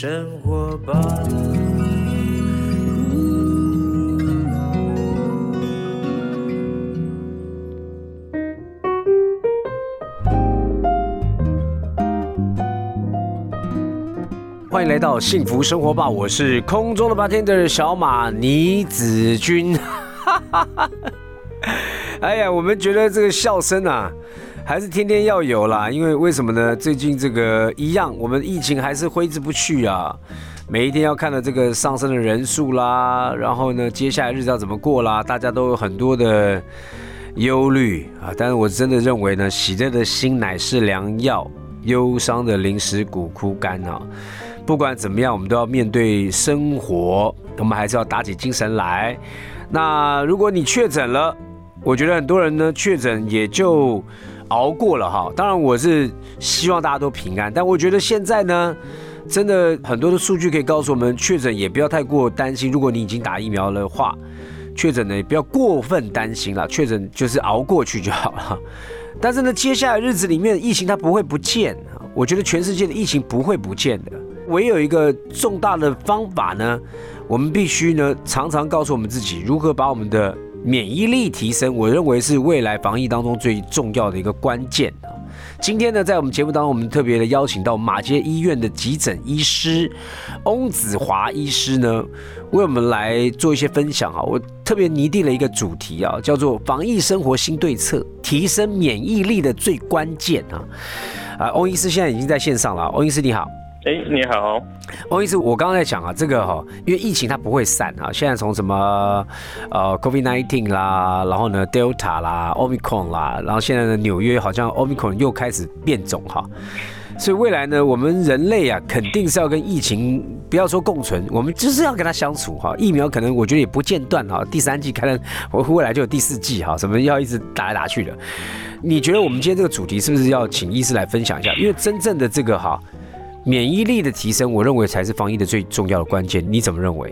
生活吧。欢迎来到幸福生活吧！我是空中的八天的小马倪子君。哎呀，我们觉得这个笑声啊，还是天天要有啦。因为为什么呢？最近这个一样，我们疫情还是挥之不去啊。每一天要看到这个上升的人数啦，然后呢，接下来日子要怎么过啦，大家都有很多的忧虑啊。但是我真的认为呢，喜乐的心乃是良药，忧伤的灵使骨枯干啊。不管怎么样，我们都要面对生活，我们还是要打起精神来。那如果你确诊了，我觉得很多人呢确诊也就熬过了哈。当然，我是希望大家都平安。但我觉得现在呢，真的很多的数据可以告诉我们，确诊也不要太过担心。如果你已经打疫苗的话，确诊呢也不要过分担心了。确诊就是熬过去就好了。但是呢，接下来日子里面疫情它不会不见。我觉得全世界的疫情不会不见的。唯有一个重大的方法呢，我们必须呢常常告诉我们自己如何把我们的免疫力提升。我认为是未来防疫当中最重要的一个关键。今天呢，在我们节目当中，我们特别的邀请到马街医院的急诊医师翁子华医师呢，为我们来做一些分享啊。我特别拟定了一个主题啊，叫做防疫生活新对策，提升免疫力的最关键啊。啊，翁医师现在已经在线上了，翁医师你好。哎，你好，王医师，我刚刚在讲啊，这个哈，因为疫情它不会散啊，现在从什么呃，COVID-19 啦，然后呢，Delta 啦，Omicron 啦，然后现在的纽约好像 Omicron 又开始变种哈，所以未来呢，我们人类啊，肯定是要跟疫情不要说共存，我们就是要跟它相处哈。疫苗可能我觉得也不间断哈，第三季可能我未来就有第四季哈，什么要一直打来打去的。你觉得我们今天这个主题是不是要请医师来分享一下？因为真正的这个哈。免疫力的提升，我认为才是防疫的最重要的关键。你怎么认为？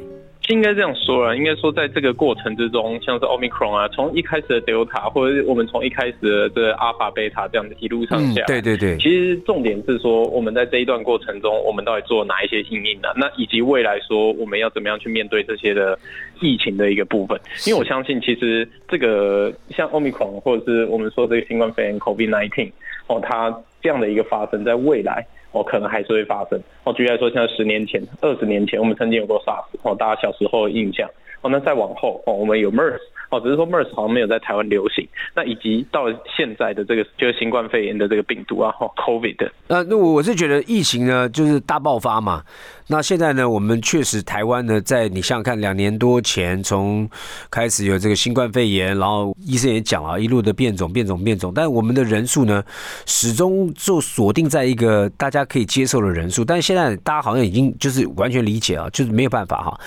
应该这样说了，应该说在这个过程之中，像是 Omicron 啊，从一开始的 Delta，或者我们从一开始的这阿尔法、贝塔这样的一路上下，对对对。其实重点是说，我们在这一段过程中，我们到底做哪一些应应呢？那以及未来说，我们要怎么样去面对这些的疫情的一个部分？因为我相信，其实这个像 Omicron，或者是我们说这个新冠肺炎 COVID-19，哦，它这样的一个发生，在未来。哦，可能还是会发生。哦，举例来说，像十年前、二十年前，我们曾经有过 SARS，哦，大家小时候印象。哦，那再往后，哦，我们有 MERS。哦，只是说 MERS 好像没有在台湾流行。那以及到现在的这个就是新冠肺炎的这个病毒啊，哈，COVID。呃，那我我是觉得疫情呢就是大爆发嘛。那现在呢，我们确实台湾呢，在你想想看，两年多前从开始有这个新冠肺炎，然后医生也讲了，一路的变种、变种、变种，但我们的人数呢，始终就锁定在一个大家可以接受的人数。但是现在大家好像已经就是完全理解啊，就是没有办法哈，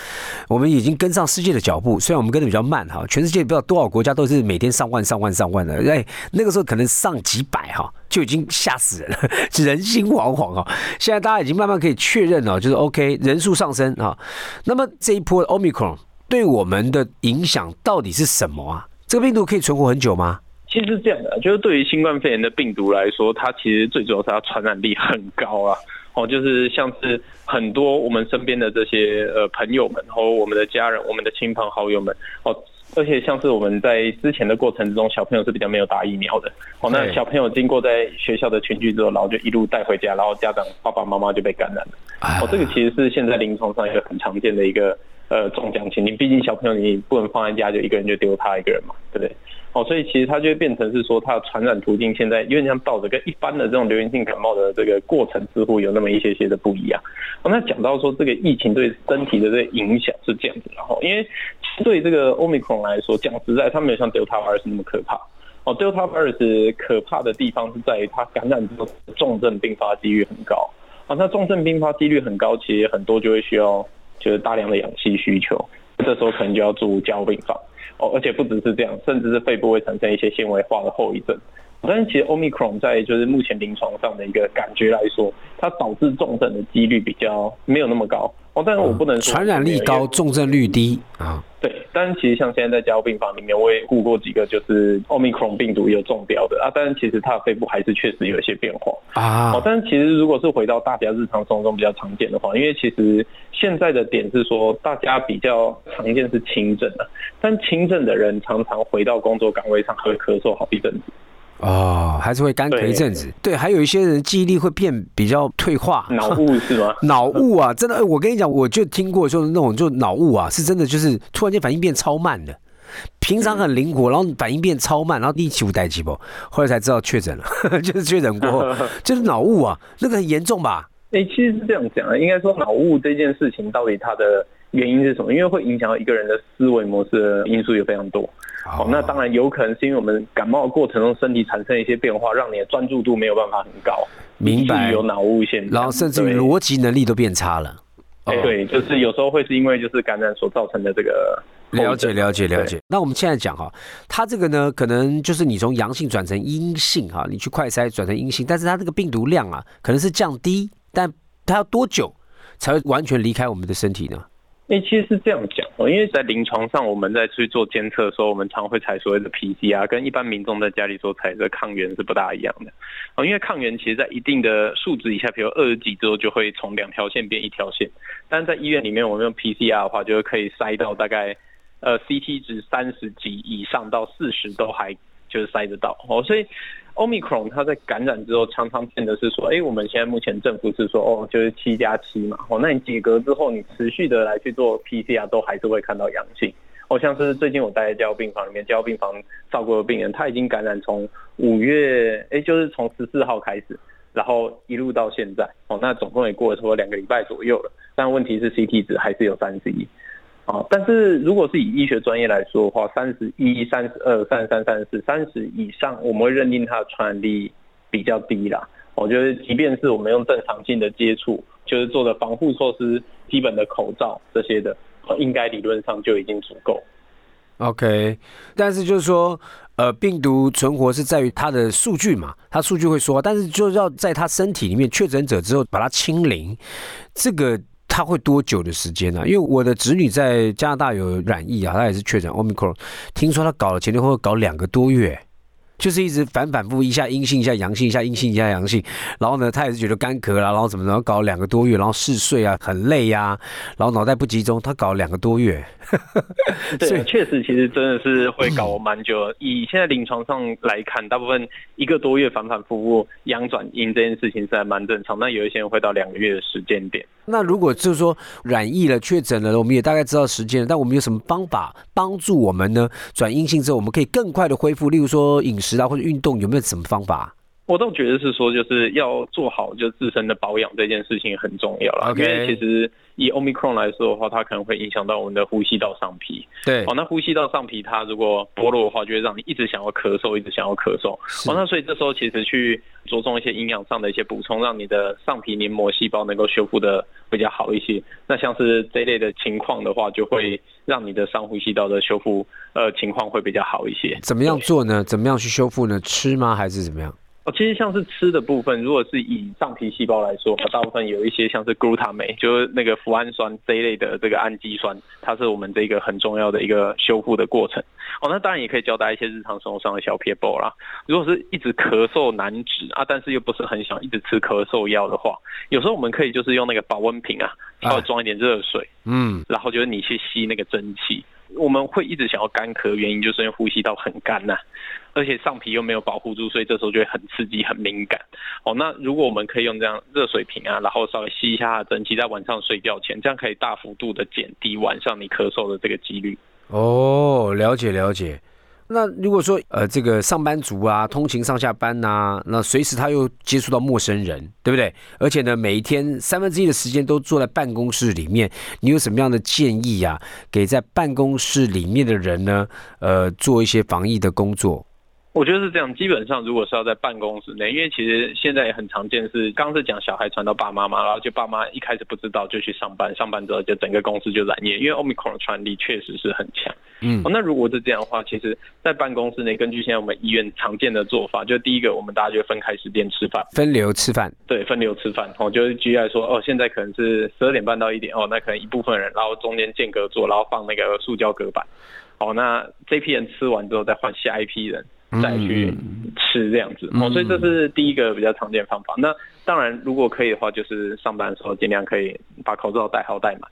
我们已经跟上世界的脚步，虽然我们跟的比较慢哈，全世界不知道多少国家都是每天上万、上万、上万的，哎，那个时候可能上几百哈。就已经吓死人了，人心惶惶啊！现在大家已经慢慢可以确认了，就是 OK 人数上升啊。那么这一波 Omicron 对我们的影响到底是什么啊？这个病毒可以存活很久吗？其实是这样的，就是对于新冠肺炎的病毒来说，它其实最主要是它传染力很高啊。哦，就是像是很多我们身边的这些呃朋友们，然后我们的家人、我们的亲朋好友们，哦。而且像是我们在之前的过程之中，小朋友是比较没有打疫苗的。哦，那小朋友经过在学校的群聚之后，然后就一路带回家，然后家长爸爸妈妈就被感染了。哦，这个其实是现在临床上一个很常见的一个呃中奖情境。毕竟小朋友你不能放在家就一个人就丢他一个人嘛，对不对？哦，所以其实它就会变成是说，它的传染途径现在有点像倒着，跟一般的这种流行性感冒的这个过程似乎有那么一些些的不一样。哦，那讲到说这个疫情对身体的这个影响是这样子，然后因为对这个 Omicron 来说，讲实在，它没有像 Delta virus 那么可怕。哦，Delta virus 可怕的地方是在于它感染之后重症并发几率很高。啊，那重症并发几率很高，其实很多就会需要就是大量的氧气需求，这时候可能就要住加护病房。哦，而且不只是这样，甚至是肺部会产生一些纤维化的后遗症。但是其实 Omicron 在就是目前临床上的一个感觉来说，它导致重症的几率比较没有那么高哦。但是我不能说传染力高，重症率低啊。对，但是其实像现在在加护病房里面，我也顾过几个就是 Omicron 病毒有中标的啊，但是其实它的肺部还是确实有一些变化啊。哦，但是其实如果是回到大家日常生活中比较常见的话，因为其实现在的点是说大家比较常见是轻症的，但轻症的人常常回到工作岗位上会咳嗽好一阵子。哦，还是会干咳一阵子。对，还有一些人记忆力会变比较退化，脑雾是吗？脑雾啊，真的，我跟你讲，我就听过，就是那种就脑雾啊，是真的，就是突然间反应变超慢的，平常很灵活，然后反应变超慢，然后一起不带起不，后来才知道确诊了，就是确诊过，就是脑雾啊，那个很严重吧？哎，其实是这样讲啊，应该说脑雾这件事情到底它的原因是什么？因为会影响到一个人的思维模式的因素也非常多。好，那当然有可能是因为我们感冒的过程中，身体产生一些变化，让你的专注度没有办法很高，明白？有脑雾现象，然后甚至于逻辑能力都变差了。哎，对，就是有时候会是因为就是感染所造成的这个。了解，了解，了解。那我们现在讲哈，它这个呢，可能就是你从阳性转成阴性哈，你去快筛转成阴性，但是它这个病毒量啊，可能是降低，但它要多久才会完全离开我们的身体呢？哎，其实是这样讲哦，因为在临床上，我们在去做监测的时候，我们常会采所谓的 PCR，跟一般民众在家里做采的抗原是不大一样的哦。因为抗原其实在一定的数值以下，比如二十几之后，就会从两条线变一条线。但在医院里面，我们用 PCR 的话，就可以筛到大概呃 CT 值三十几以上到四十都还就是筛得到哦，所以。Omicron 它在感染之后，常常变的是说，哎，我们现在目前政府是说，哦，就是七加七嘛，哦，那你解隔之后，你持续的来去做 PCR 都还是会看到阳性。哦，像是最近我待在交病房里面，交病房照顾的病人，他已经感染从五月，哎，就是从十四号开始，然后一路到现在，哦，那总共也过了差不多两个礼拜左右了，但问题是 CT 值还是有三十一。啊，但是如果是以医学专业来说的话，三十一、三十二、三十三、三十四、三十以上，我们会认定它的传染力比较低啦。我觉得，即便是我们用正常性的接触，就是做的防护措施、基本的口罩这些的，应该理论上就已经足够。OK，但是就是说，呃，病毒存活是在于它的数据嘛，它数据会说，但是就是要在它身体里面确诊者之后把它清零，这个。他会多久的时间呢？因为我的侄女在加拿大有染疫啊，她也是确诊 Omicron，听说她搞了前前后后搞两个多月。就是一直反反复一下阴性一下阳性一下阴性一下阳性，然后呢，他也是觉得干咳啦，然后怎么怎么搞了两个多月，然后嗜睡啊，很累呀，然后脑袋不集中，他搞了两个多月。对，确实，其实真的是会搞蛮久。以现在临床上来看，大部分一个多月反反复复阳转阴这件事情是还蛮正常。那有一些人会到两个月的时间点。那如果就是说染疫了、确诊了，我们也大概知道时间，但我们有什么方法帮助我们呢？转阴性之后，我们可以更快的恢复，例如说饮食。食啊或者运动有没有什么方法？我倒觉得是说，就是要做好就自身的保养这件事情很重要了。因为其实以 Omicron 来说的话，它可能会影响到我们的呼吸道上皮。对，哦，那呼吸道上皮它如果剥落的话，就会让你一直想要咳嗽，一直想要咳嗽。哦，那所以这时候其实去着重一些营养上的一些补充，让你的上皮黏膜细胞能够修复的比较好一些。那像是这类的情况的话，就会让你的上呼吸道的修复呃情况会比较好一些。怎么样做呢？怎么样去修复呢？吃吗？还是怎么样？其实像是吃的部分，如果是以上皮细胞来说，它大部分有一些像是 glutamate，就是那个脯氨酸这一类的这个氨基酸，它是我们这个很重要的一个修复的过程。哦，那当然也可以教大家一些日常生活上的小撇步啦。如果是一直咳嗽难止啊，但是又不是很想一直吃咳嗽药的话，有时候我们可以就是用那个保温瓶啊，稍微装一点热水，嗯，然后就是你去吸那个蒸汽。我们会一直想要干咳，原因就是因为呼吸道很干呐，而且上皮又没有保护住，所以这时候就会很刺激、很敏感。哦，那如果我们可以用这样热水瓶啊，然后稍微吸一下蒸汽，在晚上睡觉前，这样可以大幅度的减低晚上你咳嗽的这个几率。哦，了解了解。那如果说呃，这个上班族啊，通勤上下班呐，那随时他又接触到陌生人，对不对？而且呢，每一天三分之一的时间都坐在办公室里面，你有什么样的建议啊？给在办公室里面的人呢，呃，做一些防疫的工作。我觉得是这样，基本上如果是要在办公室内，因为其实现在也很常见是，刚是讲小孩传到爸妈嘛，然后就爸妈一开始不知道就去上班，上班之后就整个公司就染疫，因为 Omicron 传力确实是很强。嗯，那如果是这样的话，其实，在办公室内，根据现在我们医院常见的做法，就第一个，我们大家就分开时间吃饭，分流吃饭，对，分流吃饭。哦，就是举例来说，哦，现在可能是十二点半到一点，哦，那可能一部分人，然后中间间隔坐，然后放那个塑胶隔板。哦，那这批人吃完之后，再换下一批人。再去吃这样子哦，所以这是第一个比较常见方法。那当然，如果可以的话，就是上班的时候尽量可以把口罩戴好戴满。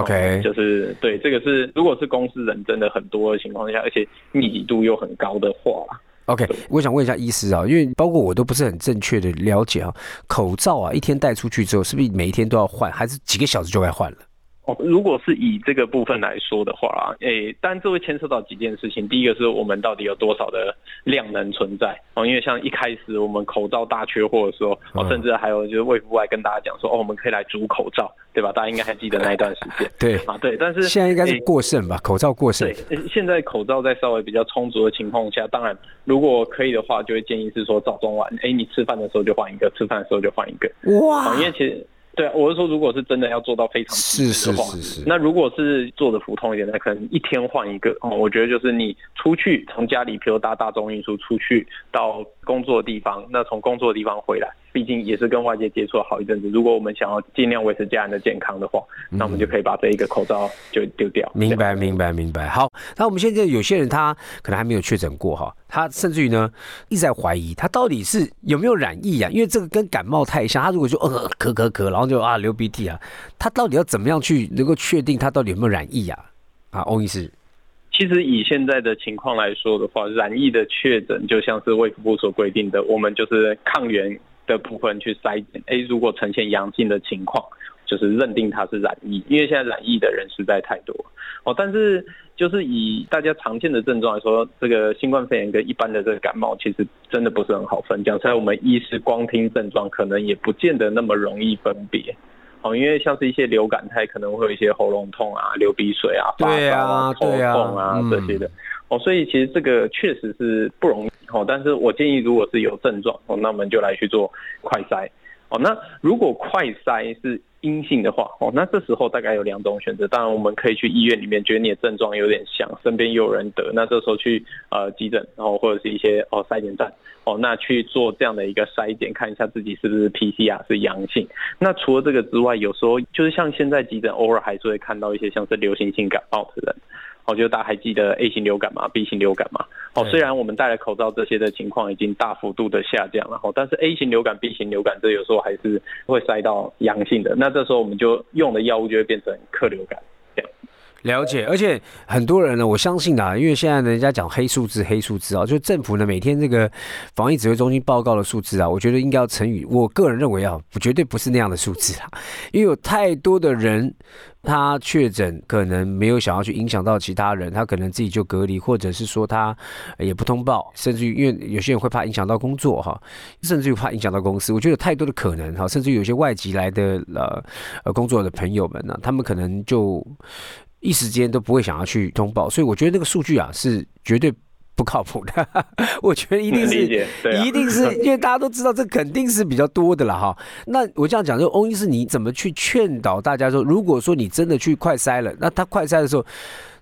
OK，就是对这个是，如果是公司人真的很多的情况下，而且密集度又很高的话，OK，我想问一下医师啊，因为包括我都不是很正确的了解啊，口罩啊，一天戴出去之后，是不是每一天都要换，还是几个小时就该换了？哦，如果是以这个部分来说的话啊，诶，当然这会牵涉到几件事情。第一个是我们到底有多少的量能存在哦，因为像一开始我们口罩大缺货的时候，哦，甚至还有就是卫福外跟大家讲说，哦，我们可以来煮口罩，对吧？大家应该还记得那一段时间。对啊，对，但是现在应该是过剩吧，口罩过剩。对，现在口罩在稍微比较充足的情况下，当然如果可以的话，就会建议是说早中晚，哎，你吃饭的时候就换一个，吃饭的时候就换一个。哇，因为其实。对，我是说，如果是真的要做到非常是是是是，那如果是做的普通一点，那可能一天换一个哦。我觉得就是你出去从家里，比如搭大众运输出去到工作的地方，那从工作的地方回来。毕竟也是跟外界接触了好一阵子，如果我们想要尽量维持家人的健康的话，那我们就可以把这一个口罩就丢掉。明白，明白，明白。好，那我们现在有些人他可能还没有确诊过哈，他甚至于呢一直在怀疑他到底是有没有染疫啊？因为这个跟感冒太像，他如果就呃咳咳咳，然后就啊流鼻涕啊，他到底要怎么样去能够确定他到底有没有染疫啊？啊，欧医师。其实以现在的情况来说的话，染疫的确诊就像是卫福部所规定的，我们就是抗原。的部分去筛检，哎，如果呈现阳性的情况，就是认定他是染疫，因为现在染疫的人实在太多哦。但是就是以大家常见的症状来说，这个新冠肺炎跟一般的这个感冒，其实真的不是很好分。讲出来，我们医师光听症状，可能也不见得那么容易分别哦。因为像是一些流感，它可能会有一些喉咙痛啊、流鼻水啊、发烧啊、头痛啊这些的哦。所以其实这个确实是不容易。哦，但是我建议，如果是有症状哦，那我们就来去做快筛哦。那如果快筛是阴性的话哦，那这时候大概有两种选择。当然，我们可以去医院里面，觉得你的症状有点像，身边又有人得，那这时候去呃急诊，然后或者是一些哦筛检站哦，那去做这样的一个筛检，看一下自己是不是 PCR 是阳性。那除了这个之外，有时候就是像现在急诊偶尔还是会看到一些像是流行性感冒的人。哦，就大家还记得 A 型流感嘛，B 型流感嘛。哦，虽然我们戴了口罩，这些的情况已经大幅度的下降了，哦，但是 A 型流感、B 型流感这有时候还是会塞到阳性的。那这时候我们就用的药物就会变成克流感。了解，而且很多人呢，我相信啊，因为现在人家讲黑数字，黑数字啊，就政府呢每天这个防疫指挥中心报告的数字啊，我觉得应该要乘以，我个人认为啊，绝对不是那样的数字啊，因为有太多的人他确诊，可能没有想要去影响到其他人，他可能自己就隔离，或者是说他也不通报，甚至于因为有些人会怕影响到工作哈，甚至于怕影响到公司，我觉得有太多的可能哈，甚至于有些外籍来的呃呃工作的朋友们呢，他们可能就。一时间都不会想要去通报，所以我觉得那个数据啊是绝对不靠谱的。我觉得一定是，一定是 因为大家都知道这肯定是比较多的了哈。那我这样讲，就欧医师，你怎么去劝导大家说，如果说你真的去快筛了，那他快筛的时候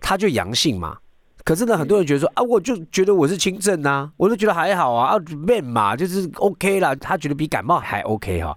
他就阳性嘛？可是呢，很多人觉得说啊，我就觉得我是轻症啊，我都觉得还好啊，啊，man 嘛，就是 OK 啦，他觉得比感冒还 OK 哈，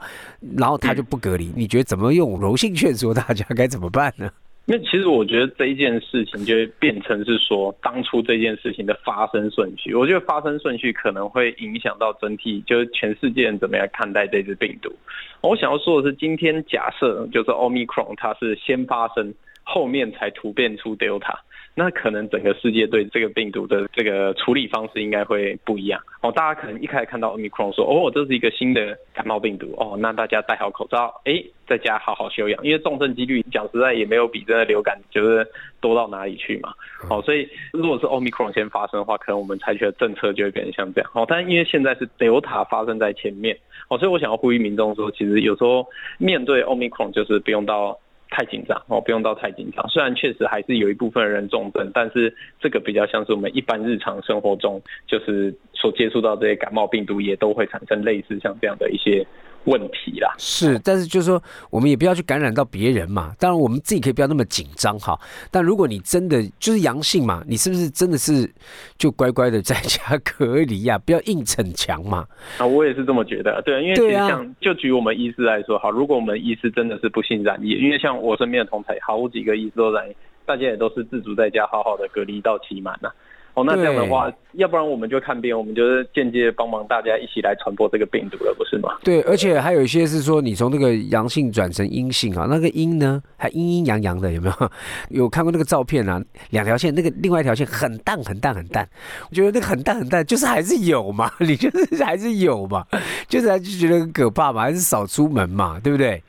然后他就不隔离。你觉得怎么用柔性劝说大家该怎么办呢？那其实我觉得这一件事情就会变成是说，当初这件事情的发生顺序，我觉得发生顺序可能会影响到整体，就是全世界怎么样看待这只病毒。我想要说的是，今天假设就是 Omicron 它是先发生，后面才突变出 Delta。那可能整个世界对这个病毒的这个处理方式应该会不一样哦。大家可能一开始看到 Omicron 说哦，这是一个新的感冒病毒哦，那大家戴好口罩，哎，在家好好休养，因为重症几率讲实在也没有比这个流感就是多到哪里去嘛。哦，所以如果是 Omicron 先发生的话，可能我们采取的政策就会变成像这样。哦，但因为现在是 Delta 发生在前面，哦，所以我想要呼吁民众说，其实有时候面对 Omicron 就是不用到。太紧张哦，不用到太紧张。虽然确实还是有一部分人重症，但是这个比较像是我们一般日常生活中就是所接触到这些感冒病毒，也都会产生类似像这样的一些。问题啦，是，但是就是说，我们也不要去感染到别人嘛。当然，我们自己可以不要那么紧张哈。但如果你真的就是阳性嘛，你是不是真的是就乖乖的在家隔离呀？不要硬逞强嘛。啊，我也是这么觉得。对，因为其实像就举我们医师来说，好，如果我们医师真的是不幸染疫，因为像我身边的同才，好几个医师都染疫，大家也都是自主在家好好的隔离到期满了。哦，那这样的话，要不然我们就看病，我们就是间接帮忙大家一起来传播这个病毒了，不是吗？对，而且还有一些是说，你从那个阳性转成阴性啊，那个阴呢还阴阴阳阳的，有没有？有看过那个照片啊？两条线，那个另外一条线很淡很淡很淡，我觉得那个很淡很淡，就是还是有嘛，你就是还是有嘛，就是还是觉得很可怕嘛，还是少出门嘛，对不对？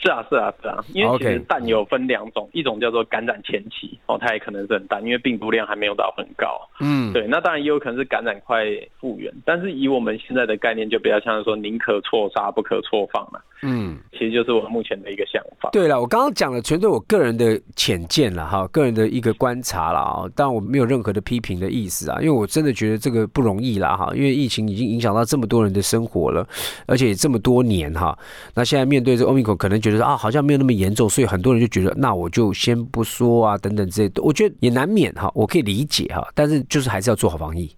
是啊，是啊，是啊，因为其实蛋有分两种，一种叫做感染前期哦，它也可能是很淡，因为病毒量还没有到很高。嗯，对，那当然也有可能是感染快复原，但是以我们现在的概念，就比较像是说宁可错杀不可错放了。嗯，其实就是我目前的一个想法。对了，我刚刚讲的全都我个人的浅见了哈，个人的一个观察了啊，但我没有任何的批评的意思啊，因为我真的觉得这个不容易啦哈，因为疫情已经影响到这么多人的生活了，而且这么多年哈，那现在面对这欧米克，可能觉得啊，好像没有那么严重，所以很多人就觉得，那我就先不说啊，等等之类的，我觉得也难免哈，我可以理解哈，但是就是还是要做好防疫。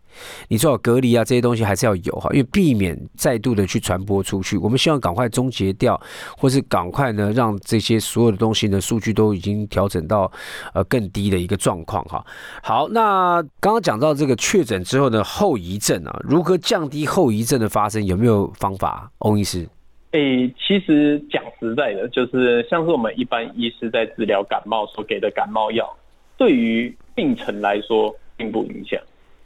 你做好隔离啊，这些东西还是要有哈，因为避免再度的去传播出去。我们希望赶快终结掉，或是赶快呢，让这些所有的东西呢，数据都已经调整到呃更低的一个状况哈。好，那刚刚讲到这个确诊之后的后遗症啊，如何降低后遗症的发生，有没有方法？欧医师？诶，其实讲实在的，就是像是我们一般医师在治疗感冒所给的感冒药，对于病程来说并不影响。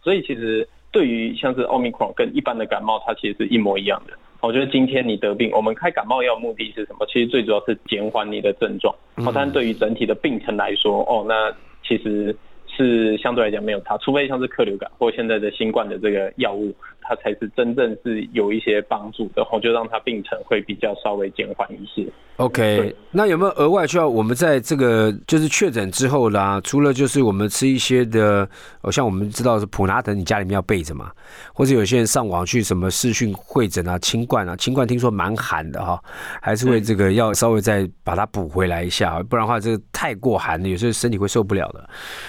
所以其实对于像是奥密克戎跟一般的感冒，它其实是一模一样的。我觉得今天你得病，我们开感冒药目的是什么？其实最主要是减缓你的症状。哦，但对于整体的病程来说，哦，那其实是相对来讲没有差，除非像是客流感或现在的新冠的这个药物。它才是真正是有一些帮助的，后就让它病程会比较稍微减缓一些。OK，那有没有额外需要我们在这个就是确诊之后啦？除了就是我们吃一些的，哦像我们知道是普拿疼，你家里面要备着嘛？或者有些人上网去什么视讯会诊啊、清冠啊，清冠听说蛮寒的哈，还是会这个要稍微再把它补回来一下，不然的话这个太过寒了，有时候身体会受不了的。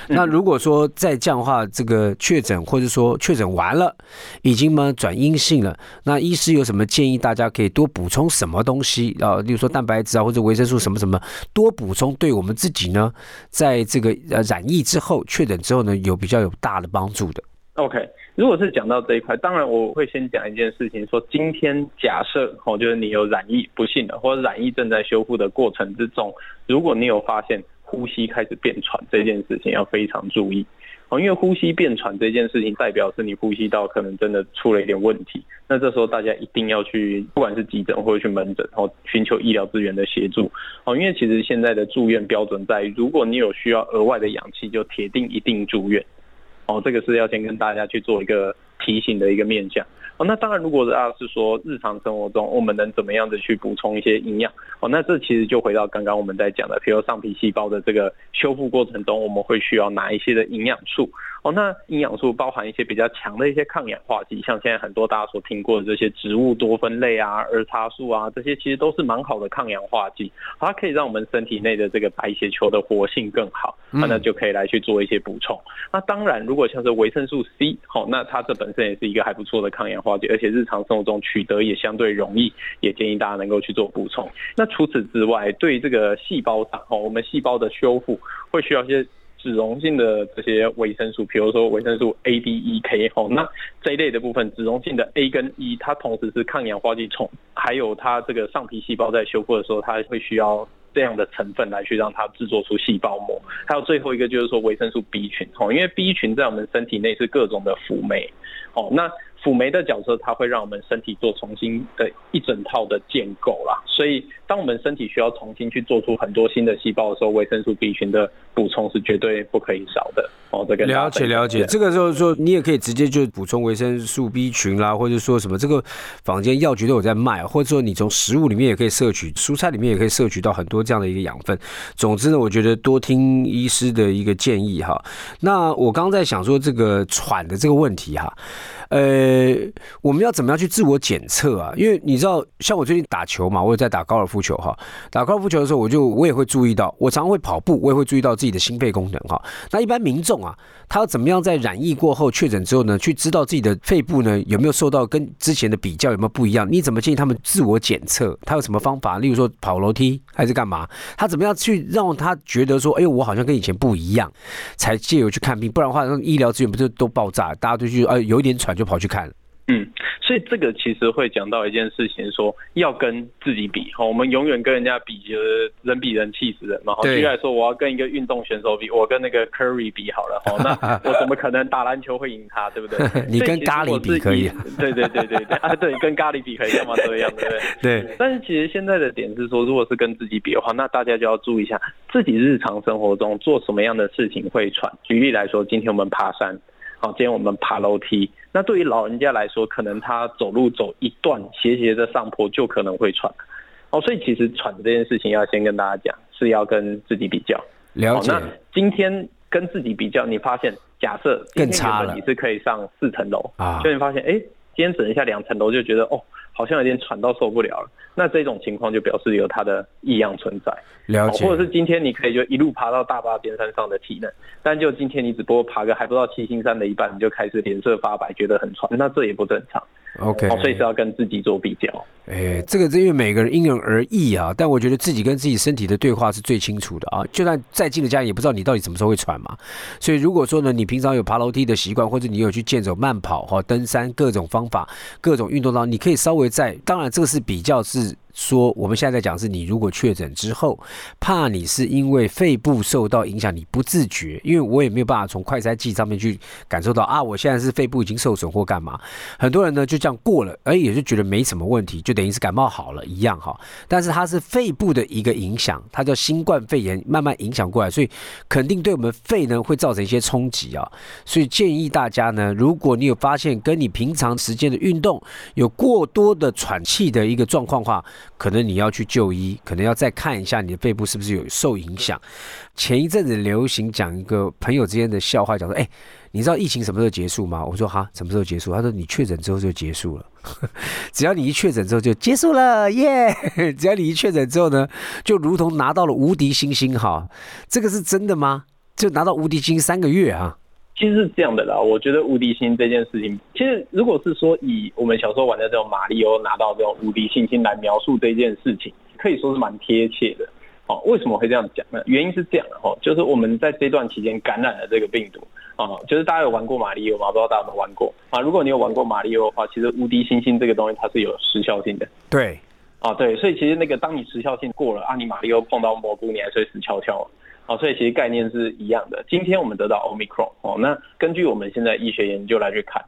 那如果说再这样的话，这个确诊或者说确诊完了，已经吗转阴性了，那医师有什么建议？大家可以多补充什么东西啊？例如说蛋白质啊，或者维生素什么什么，多补充，对我们自己呢，在这个呃染疫之后、确诊之后呢，有比较有大的帮助的。OK，如果是讲到这一块，当然我会先讲一件事情，说今天假设哦，就是你有染疫不幸的，或者染疫正在修复的过程之中，如果你有发现呼吸开始变喘这件事情，要非常注意。哦，因为呼吸变喘这件事情，代表是你呼吸道可能真的出了一点问题。那这时候大家一定要去，不管是急诊或者去门诊，然后寻求医疗资源的协助。哦，因为其实现在的住院标准在于，如果你有需要额外的氧气，就铁定一定住院。哦，这个是要先跟大家去做一个提醒的一个面向。哦，那当然，如果是啊是说日常生活中我们能怎么样的去补充一些营养？哦，那这其实就回到刚刚我们在讲的，比如上皮细胞的这个修复过程中，我们会需要哪一些的营养素？哦，那营养素包含一些比较强的一些抗氧化剂，像现在很多大家所听过的这些植物多酚类啊、儿茶素啊，这些其实都是蛮好的抗氧化剂，它可以让我们身体内的这个白血球的活性更好，那就可以来去做一些补充。那当然，如果像是维生素 C，好，那它这本身也是一个还不错的抗氧化剂，而且日常生活中取得也相对容易，也建议大家能够去做补充。那除此之外，对这个细胞上，哦，我们细胞的修复会需要一些。脂溶性的这些维生素，比如说维生素 A、D、E、K 哦，那这一类的部分，脂溶性的 A 跟 E，它同时是抗氧化剂从，还有它这个上皮细胞在修复的时候，它会需要这样的成分来去让它制作出细胞膜。还有最后一个就是说维生素 B 群哦，因为 B 群在我们身体内是各种的辅酶哦，那辅酶的角色，它会让我们身体做重新的一整套的建构啦。所以，当我们身体需要重新去做出很多新的细胞的时候，维生素 B 群的补充是绝对不可以少的。哦，这个了解了解。这个时候说，你也可以直接就补充维生素 B 群啦，或者说什么这个坊间药局都有在卖，或者说你从食物里面也可以摄取，蔬菜里面也可以摄取到很多这样的一个养分。总之呢，我觉得多听医师的一个建议哈。那我刚刚在想说这个喘的这个问题哈。呃，我们要怎么样去自我检测啊？因为你知道，像我最近打球嘛，我也在打高尔夫球哈。打高尔夫球的时候，我就我也会注意到，我常常会跑步，我也会注意到自己的心肺功能哈。那一般民众啊，他怎么样在染疫过后确诊之后呢，去知道自己的肺部呢有没有受到跟之前的比较有没有不一样？你怎么建议他们自我检测？他有什么方法？例如说跑楼梯还是干嘛？他怎么样去让他觉得说，哎，我好像跟以前不一样，才借由去看病？不然的话，那医疗资源不是都爆炸？大家都去，呃，有一点喘。就跑去看，嗯，所以这个其实会讲到一件事情，说要跟自己比哈，我们永远跟人家比，就是人比人气死人嘛。举例来说，我要跟一个运动选手比，我跟那个 Curry 比好了，哈，那我怎么可能打篮球会赢他，对不对？你跟咖喱比可以，对对对对对啊，对，跟咖喱比可以，干嘛这样，对不对？对。但是其实现在的点是说，如果是跟自己比的话，那大家就要注意一下，自己日常生活中做什么样的事情会喘。举例来说，今天我们爬山。好，今天我们爬楼梯。那对于老人家来说，可能他走路走一段斜斜的上坡就可能会喘。哦，所以其实喘这件事情要先跟大家讲，是要跟自己比较。了解。那今天跟自己比较，你发现假设更差了，你是可以上四层楼啊，就你发现哎，今天整一下两层楼就觉得哦。好像有点喘到受不了了，那这种情况就表示有它的异样存在，了解，或者是今天你可以就一路爬到大巴边山上的体能，但就今天你只不过爬个还不到七星山的一半，你就开始脸色发白，觉得很喘，那这也不正常。OK，所以是要跟自己做比较。哎，这个是因为每个人因人而异啊，但我觉得自己跟自己身体的对话是最清楚的啊。就算再近的家人，也不知道你到底什么时候会喘嘛。所以如果说呢，你平常有爬楼梯的习惯，或者你有去健走、慢跑、哈登山各种方法、各种运动当中，你可以稍微在，当然这个是比较是。说我们现在在讲是你如果确诊之后，怕你是因为肺部受到影响，你不自觉，因为我也没有办法从快筛剂上面去感受到啊，我现在是肺部已经受损或干嘛。很多人呢就这样过了，哎，也就觉得没什么问题，就等于是感冒好了一样哈。但是它是肺部的一个影响，它叫新冠肺炎慢慢影响过来，所以肯定对我们肺呢会造成一些冲击啊。所以建议大家呢，如果你有发现跟你平常时间的运动有过多的喘气的一个状况话，可能你要去就医，可能要再看一下你的肺部是不是有受影响。前一阵子流行讲一个朋友之间的笑话，讲说：“哎，你知道疫情什么时候结束吗？”我说：“哈，什么时候结束？”他说：“你确诊之后就结束了。只要你一确诊之后就结束了，耶！只要你一确诊之后呢，就如同拿到了无敌星星，哈，这个是真的吗？就拿到无敌星三个月啊？”其实是这样的啦，我觉得无敌星这件事情，其实如果是说以我们小时候玩的这种马里奥拿到这种无敌星星来描述这件事情，可以说是蛮贴切的。哦，为什么会这样讲呢？原因是这样的哈，就是我们在这段期间感染了这个病毒啊，就是大家有玩过马里奥吗？不知道大家有没有玩过啊？如果你有玩过马里奥的话，其实无敌星星这个东西它是有时效性的。对，啊对，所以其实那个当你时效性过了啊，你马里奥碰到蘑菇，你还是会死翘翘。哦，所以其实概念是一样的。今天我们得到 Omicron 哦，那根据我们现在医学研究来去看，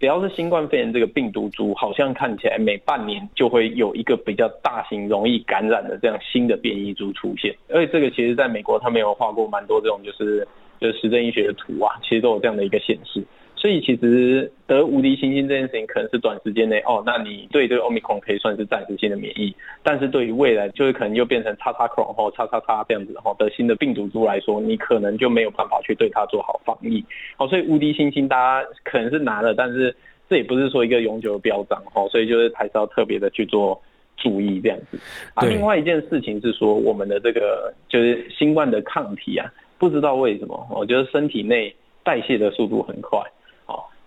只要是新冠肺炎这个病毒株，好像看起来每半年就会有一个比较大型、容易感染的这样新的变异株出现。而且这个其实在美国他们有画过蛮多这种就是就是实证医学的图啊，其实都有这样的一个显示。所以其实得无敌星星这件事情可能是短时间内哦，那你对这个 omicron 可以算是暂时性的免疫，但是对于未来就是可能又变成叉叉 cron 或叉叉叉这样子哈的新的病毒株来说，你可能就没有办法去对它做好防疫。好，所以无敌星星大家可能是拿了，但是这也不是说一个永久的标章哈，所以就是还是要特别的去做注意这样子。啊，另外一件事情是说我们的这个就是新冠的抗体啊，不知道为什么，我觉得身体内代谢的速度很快。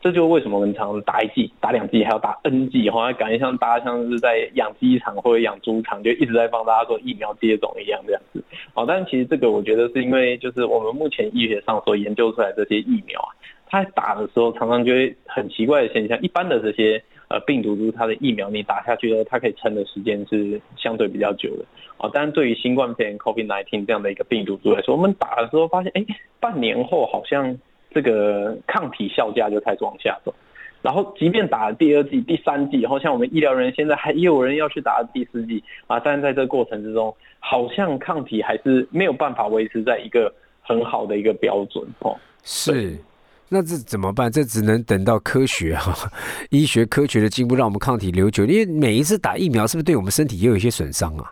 这就是为什么我们常常打一剂、打两剂，还要打 N 剂，好像感觉像大家像是在养鸡场或者养猪场，就一直在帮大家做疫苗接种一样这样子。哦，但其实这个我觉得是因为就是我们目前医学上所研究出来这些疫苗啊，它打的时候常常就会很奇怪的现象。一般的这些呃病毒株，它的疫苗你打下去，它可以撑的时间是相对比较久的。哦，但是对于新冠肺炎 COVID-19 这样的一个病毒株来说，我们打的时候发现，哎，半年后好像。这个抗体效价就开始往下走，然后即便打了第二剂、第三剂，然后像我们医疗人员现在还也有人要去打第四剂啊，但是在这个过程之中，好像抗体还是没有办法维持在一个很好的一个标准哦。是。那这怎么办？这只能等到科学哈，医学科学的进步，让我们抗体留久。因为每一次打疫苗，是不是对我们身体也有一些损伤啊？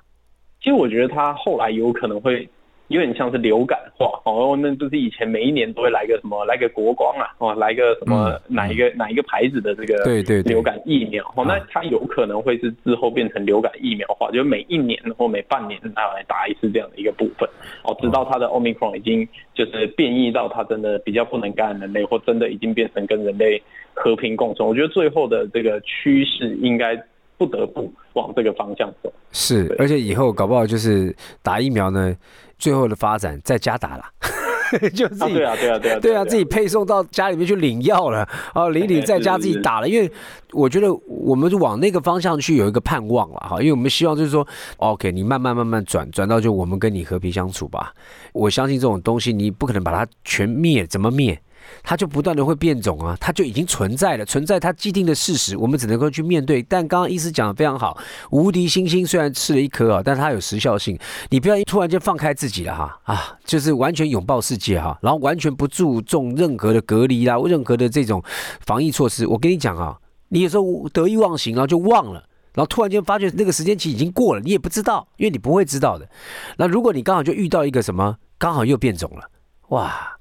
其实我觉得它后来有可能会。有点像是流感化哦，那就是以前每一年都会来个什么，来个国光啊，哦，来个什么哪一个哪一个牌子的这个对对流感疫苗哦，那它有可能会是之后变成流感疫苗化，就是每一年或每半年拿来打一次这样的一个部分哦，直到它的 omicron 已经就是变异到它真的比较不能感染人类，或真的已经变成跟人类和平共存。我觉得最后的这个趋势应该。不得不往这个方向走，是，而且以后搞不好就是打疫苗呢，最后的发展在家打了，就自己对啊对啊对啊对啊，自己配送到家里面去领药了，哦，领领在家自己打了，因为我觉得我们就往那个方向去有一个盼望了哈，因为我们希望就是说，OK，你慢慢慢慢转转到就我们跟你和平相处吧，我相信这种东西你不可能把它全灭，怎么灭？它就不断的会变种啊，它就已经存在了，存在它既定的事实，我们只能够去面对。但刚刚医师讲的非常好，无敌星星虽然吃了一颗啊，但它有时效性，你不要突然间放开自己了哈啊，就是完全拥抱世界哈，然后完全不注重任何的隔离啦，任何的这种防疫措施。我跟你讲啊，你有时候得意忘形啊，就忘了，然后突然间发觉那个时间期已经过了，你也不知道，因为你不会知道的。那如果你刚好就遇到一个什么，刚好又变种了，哇！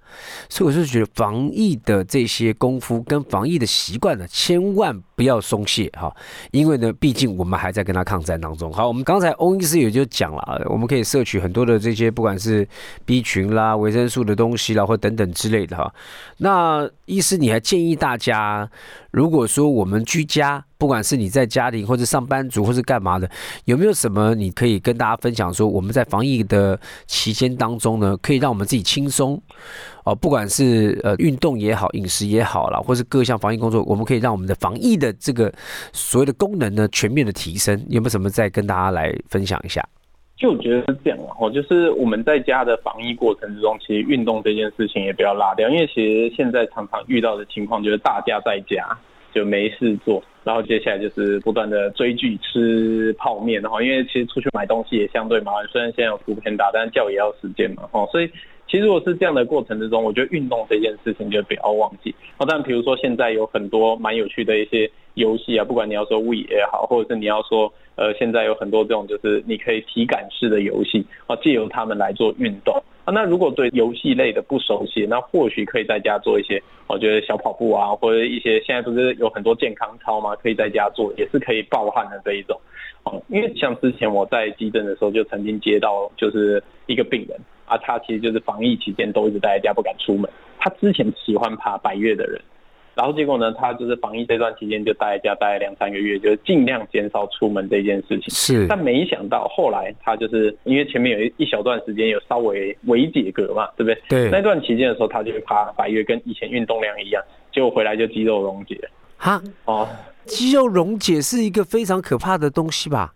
所以我就觉得防疫的这些功夫跟防疫的习惯呢，千万不要松懈哈，因为呢，毕竟我们还在跟他抗战当中。好，我们刚才欧医师也就讲了，我们可以摄取很多的这些，不管是 B 群啦、维生素的东西啦，或等等之类的哈。那医师，你还建议大家，如果说我们居家，不管是你在家庭或者上班族或是干嘛的，有没有什么你可以跟大家分享？说我们在防疫的期间当中呢，可以让我们自己轻松。哦，不管是呃运动也好，饮食也好啦，或是各项防疫工作，我们可以让我们的防疫的这个所谓的功能呢全面的提升。有没有什么再跟大家来分享一下？就我觉得是这样哦，就是我们在家的防疫过程之中，其实运动这件事情也不要拉掉，因为其实现在常常遇到的情况就是大家在家就没事做，然后接下来就是不断的追剧、吃泡面，然后因为其实出去买东西也相对麻烦，虽然现在有图片打，但叫也要时间嘛，哦，所以。其实如果是这样的过程之中，我觉得运动这件事情就不要忘记。哦，但比如说现在有很多蛮有趣的一些游戏啊，不管你要说 We 也好，或者是你要说呃，现在有很多这种就是你可以体感式的游戏，哦，借由他们来做运动。那如果对游戏类的不熟悉，那或许可以在家做一些，我觉得小跑步啊，或者一些现在不是有很多健康操吗？可以在家做，也是可以暴汗的这一种。哦，因为像之前我在急诊的时候，就曾经接到就是一个病人。啊，他其实就是防疫期间都一直待在家不敢出门。他之前喜欢爬百越的人，然后结果呢，他就是防疫这段期间就待在家待了两三个月，就是尽量减少出门这件事情。是，但没想到后来他就是因为前面有一一小段时间有稍微微解隔嘛，对不对？对。那段期间的时候，他就爬百越，跟以前运动量一样，结果回来就肌肉溶解。哈？哦，肌肉溶解是一个非常可怕的东西吧？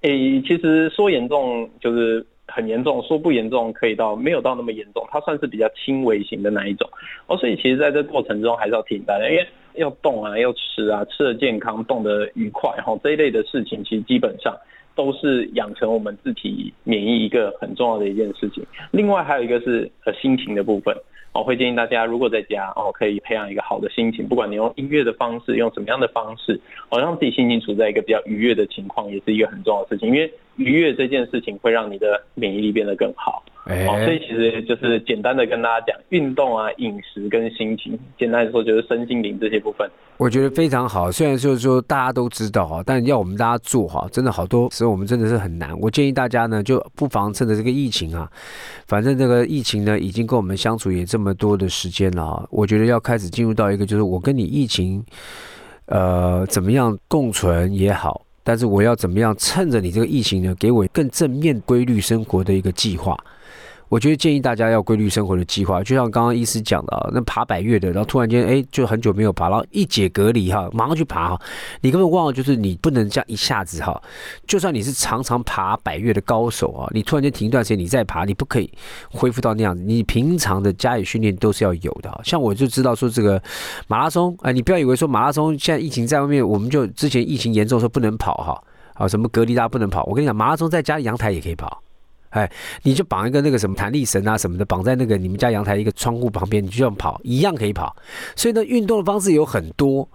诶，其实说严重就是。很严重，说不严重可以到没有到那么严重，它算是比较轻微型的那一种哦。所以其实在这过程中还是要挺大家，因为要动啊，要吃啊，吃的健康，动的愉快，哈，这一类的事情其实基本上都是养成我们自己免疫一个很重要的一件事情。另外还有一个是呃心情的部分。我会建议大家，如果在家哦，可以培养一个好的心情，不管你用音乐的方式，用什么样的方式，哦，让自己心情处在一个比较愉悦的情况，也是一个很重要的事情，因为愉悦这件事情会让你的免疫力变得更好。哦，所以其实就是简单的跟大家讲，运动啊、饮食跟心情，简单来说就是身心灵这些部分。我觉得非常好，虽然就是说大家都知道哈，但要我们大家做哈，真的好多时候我们真的是很难。我建议大家呢，就不妨趁着这个疫情啊，反正这个疫情呢已经跟我们相处也这么么多的时间了啊，我觉得要开始进入到一个就是我跟你疫情，呃，怎么样共存也好，但是我要怎么样趁着你这个疫情呢，给我更正面规律生活的一个计划。我觉得建议大家要规律生活的计划，就像刚刚医师讲的啊，那爬百越的，然后突然间哎就很久没有爬，然后一解隔离哈，马上去爬哈，你根本忘了就是你不能这样一下子哈，就算你是常常爬百越的高手啊，你突然间停一段时间你再爬，你不可以恢复到那样子，你平常的加以训练都是要有的。像我就知道说这个马拉松，哎，你不要以为说马拉松现在疫情在外面，我们就之前疫情严重的时候不能跑哈，啊什么隔离大家不能跑，我跟你讲，马拉松在家阳台也可以跑。哎，你就绑一个那个什么弹力绳啊什么的，绑在那个你们家阳台一个窗户旁边，你就这样跑，一样可以跑。所以呢，运动的方式有很多，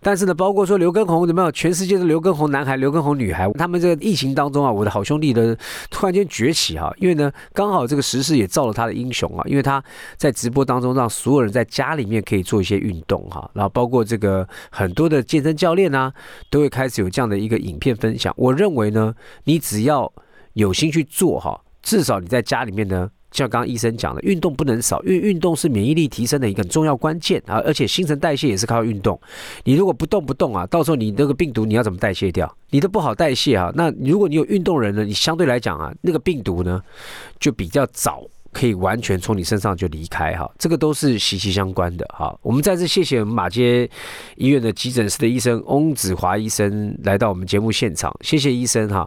但是呢，包括说刘畊宏有没有？全世界的刘畊宏男孩、刘畊宏女孩，他们这个疫情当中啊，我的好兄弟的突然间崛起哈，因为呢，刚好这个时势也造了他的英雄啊，因为他在直播当中让所有人在家里面可以做一些运动哈，然后包括这个很多的健身教练啊，都会开始有这样的一个影片分享。我认为呢，你只要有心去做哈，至少你在家里面呢，像刚刚医生讲的，运动不能少，因为运动是免疫力提升的一个很重要关键啊，而且新陈代谢也是靠运动。你如果不动不动啊，到时候你那个病毒你要怎么代谢掉？你都不好代谢啊。那如果你有运动人呢，你相对来讲啊，那个病毒呢就比较早。可以完全从你身上就离开哈，这个都是息息相关的哈。我们再次谢谢我们马街医院的急诊室的医生翁子华医生来到我们节目现场，谢谢医生哈。